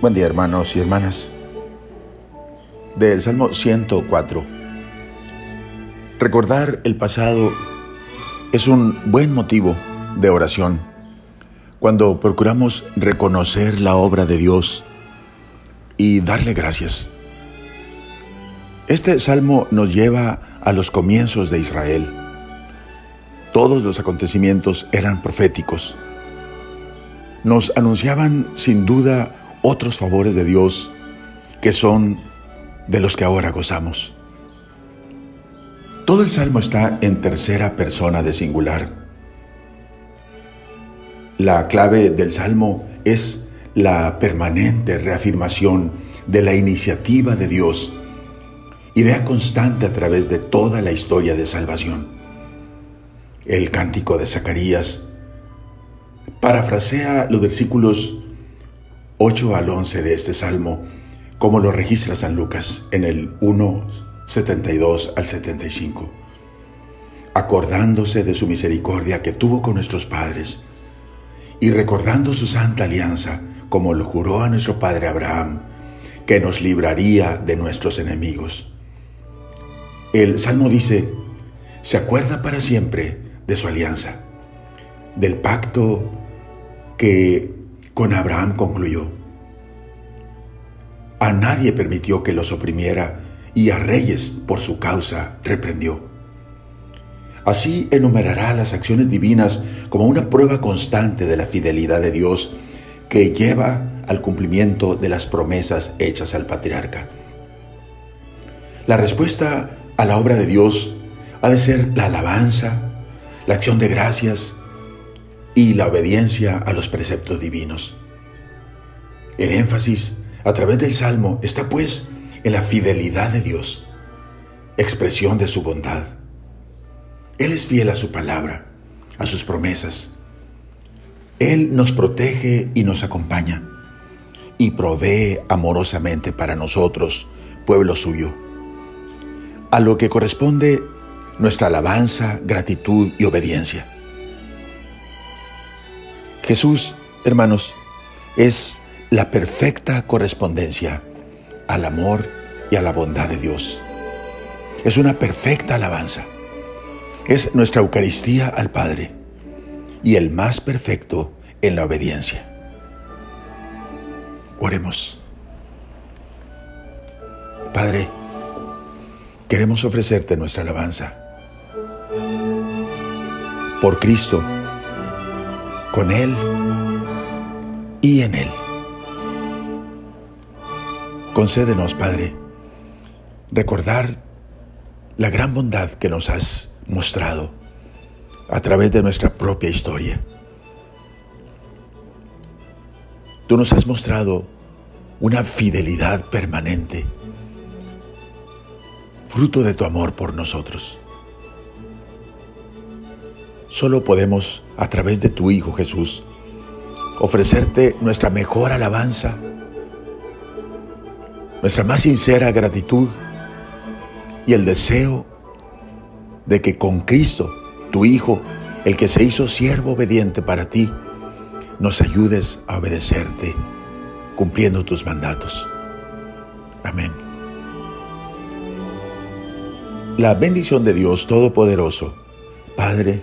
Buen día hermanos y hermanas. Del Salmo 104. Recordar el pasado es un buen motivo de oración cuando procuramos reconocer la obra de Dios y darle gracias. Este salmo nos lleva a los comienzos de Israel. Todos los acontecimientos eran proféticos. Nos anunciaban sin duda otros favores de Dios que son de los que ahora gozamos. Todo el salmo está en tercera persona de singular. La clave del salmo es la permanente reafirmación de la iniciativa de Dios, idea constante a través de toda la historia de salvación. El cántico de Zacarías parafrasea los versículos 8 al 11 de este salmo, como lo registra San Lucas en el 1, 72 al 75. Acordándose de su misericordia que tuvo con nuestros padres y recordando su santa alianza, como lo juró a nuestro padre Abraham, que nos libraría de nuestros enemigos. El salmo dice, se acuerda para siempre de su alianza, del pacto que con Abraham concluyó. A nadie permitió que los oprimiera y a reyes por su causa reprendió. Así enumerará las acciones divinas como una prueba constante de la fidelidad de Dios que lleva al cumplimiento de las promesas hechas al patriarca. La respuesta a la obra de Dios ha de ser la alabanza, la acción de gracias y la obediencia a los preceptos divinos. El énfasis a través del Salmo está pues en la fidelidad de Dios, expresión de su bondad. Él es fiel a su palabra, a sus promesas. Él nos protege y nos acompaña y provee amorosamente para nosotros, pueblo suyo. A lo que corresponde nuestra alabanza, gratitud y obediencia. Jesús, hermanos, es la perfecta correspondencia al amor y a la bondad de Dios. Es una perfecta alabanza. Es nuestra Eucaristía al Padre y el más perfecto en la obediencia. Oremos. Padre, queremos ofrecerte nuestra alabanza. Por Cristo, con Él y en Él. Concédenos, Padre, recordar la gran bondad que nos has mostrado a través de nuestra propia historia. Tú nos has mostrado una fidelidad permanente, fruto de tu amor por nosotros. Solo podemos, a través de tu Hijo Jesús, ofrecerte nuestra mejor alabanza nuestra más sincera gratitud y el deseo de que con Cristo, tu Hijo, el que se hizo siervo obediente para ti, nos ayudes a obedecerte, cumpliendo tus mandatos. Amén. La bendición de Dios Todopoderoso, Padre,